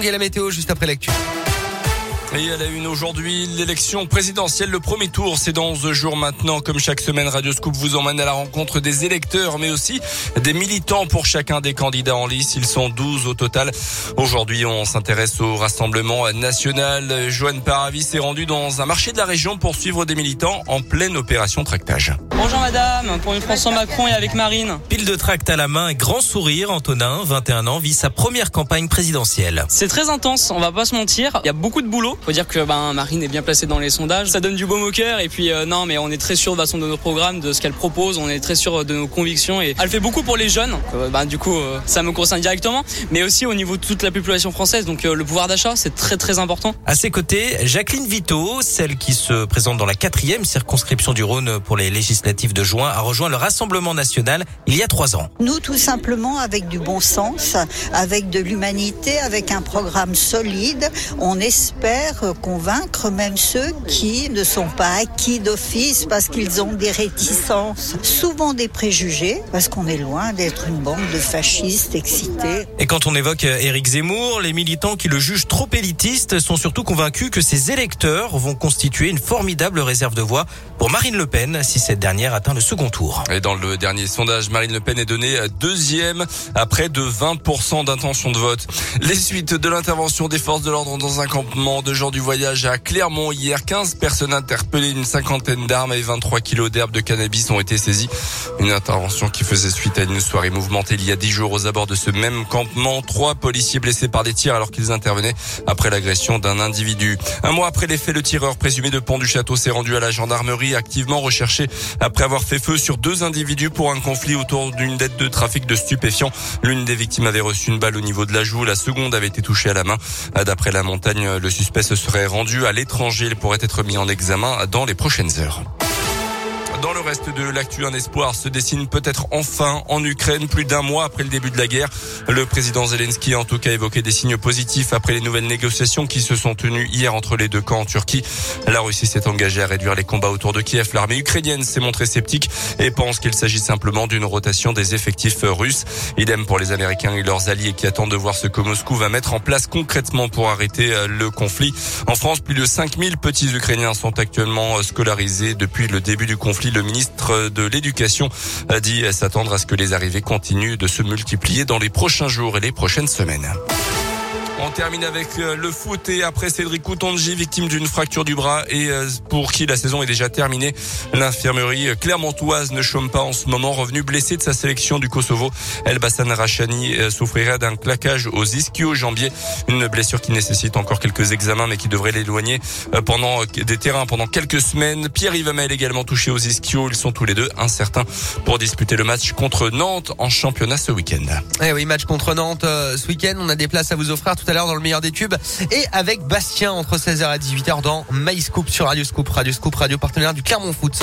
Et la météo juste après l'actu. Et à la une aujourd'hui, l'élection présidentielle, le premier tour, c'est dans deux jours maintenant. Comme chaque semaine, Radio Scoop vous emmène à la rencontre des électeurs, mais aussi des militants pour chacun des candidats en lice. Ils sont 12 au total. Aujourd'hui, on s'intéresse au Rassemblement national. Joanne Paravis s'est rendue dans un marché de la région pour suivre des militants en pleine opération tractage. Bonjour madame, pour une François Macron et avec Marine. Pile de tract à la main, grand sourire, Antonin, 21 ans, vit sa première campagne présidentielle. C'est très intense, on va pas se mentir. Il y a beaucoup de boulot. Faut dire que ben, Marine est bien placée dans les sondages. Ça donne du baume au cœur. Et puis euh, non, mais on est très sûr de façon de nos programmes, de ce qu'elle propose. On est très sûr de nos convictions. Et elle fait beaucoup pour les jeunes. Euh, ben, du coup, euh, ça me concerne directement. Mais aussi au niveau de toute la population française. Donc le pouvoir d'achat, c'est très très important. À ses côtés, Jacqueline Vito, celle qui se présente dans la quatrième circonscription du Rhône pour les législatives de juin, a rejoint le Rassemblement national il y a trois ans. Nous, tout simplement, avec du bon sens, avec de l'humanité, avec un programme solide, on espère convaincre même ceux qui ne sont pas acquis d'office parce qu'ils ont des réticences, souvent des préjugés, parce qu'on est loin d'être une bande de fascistes excités. Et quand on évoque Éric Zemmour, les militants qui le jugent trop élitiste sont surtout convaincus que ses électeurs vont constituer une formidable réserve de voix pour Marine Le Pen si cette dernière atteint le second tour. Et dans le dernier sondage, Marine Le Pen est donnée deuxième à près de 20% d'intention de vote. Les suites de l'intervention des forces de l'ordre dans un campement de gens du voyage à Clermont hier. 15 personnes interpellées, une cinquantaine d'armes et 23 kilos d'herbes de cannabis ont été saisies. Une intervention qui faisait suite à une soirée mouvementée il y a 10 jours aux abords de ce même campement. Trois policiers blessés par des tirs alors qu'ils intervenaient après l'agression d'un individu. Un mois après les faits, le tireur présumé de Pont du Château s'est rendu à la gendarmerie activement recherché après avoir fait feu sur deux individus pour un conflit autour d'une dette de trafic de stupéfiants. L'une des victimes avait reçu une balle au niveau de la joue. La seconde avait été touchée à la main. D'après la montagne, le suspect se serait rendu à l'étranger. Il pourrait être mis en examen dans les prochaines heures. Dans le reste de l'actu, un espoir se dessine peut-être enfin en Ukraine, plus d'un mois après le début de la guerre. Le président Zelensky a en tout cas évoqué des signes positifs après les nouvelles négociations qui se sont tenues hier entre les deux camps en Turquie. La Russie s'est engagée à réduire les combats autour de Kiev. L'armée ukrainienne s'est montrée sceptique et pense qu'il s'agit simplement d'une rotation des effectifs russes. Idem pour les Américains et leurs alliés qui attendent de voir ce que Moscou va mettre en place concrètement pour arrêter euh, le conflit. En France, plus de 5000 petits Ukrainiens sont actuellement scolarisés depuis le début du conflit le ministre de l'Éducation a dit s'attendre à ce que les arrivées continuent de se multiplier dans les prochains jours et les prochaines semaines. On termine avec euh, le foot et après Cédric Coutonji, victime d'une fracture du bras et euh, pour qui la saison est déjà terminée. L'infirmerie clermontoise ne chôme pas en ce moment. Revenu blessé de sa sélection du Kosovo, El Bassan Rachani euh, souffrirait d'un claquage aux ischio-jambiers. Une blessure qui nécessite encore quelques examens mais qui devrait l'éloigner pendant des terrains pendant quelques semaines. Pierre Yvamel également touché aux ischio. Ils sont tous les deux incertains pour disputer le match contre Nantes en championnat ce week-end. Eh oui, match contre Nantes ce week-end. On a des places à vous offrir dans le meilleur des tubes et avec Bastien entre 16h et 18h dans My Scoop sur Radio Scoop, Radio Scoop, radio partenaire du Clermont Foot.